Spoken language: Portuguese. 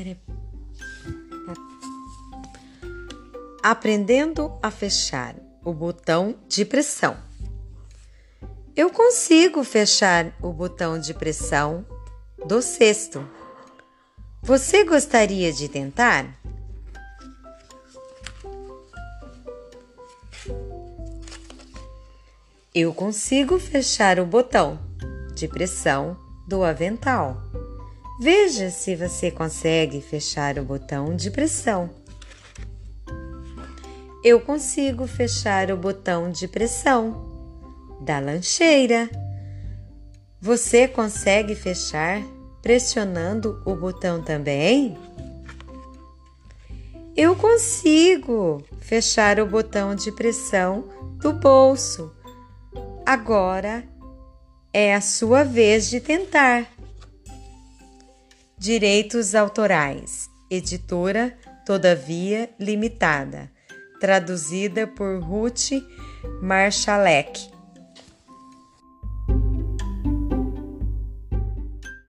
Peraí. Aprendendo a fechar o botão de pressão. Eu consigo fechar o botão de pressão do cesto. Você gostaria de tentar? Eu consigo fechar o botão de pressão do avental. Veja se você consegue fechar o botão de pressão. Eu consigo fechar o botão de pressão da lancheira. Você consegue fechar pressionando o botão também? Eu consigo fechar o botão de pressão do bolso Agora é a sua vez de tentar. Direitos Autorais, editora Todavia Limitada, traduzida por Ruth Marchalek.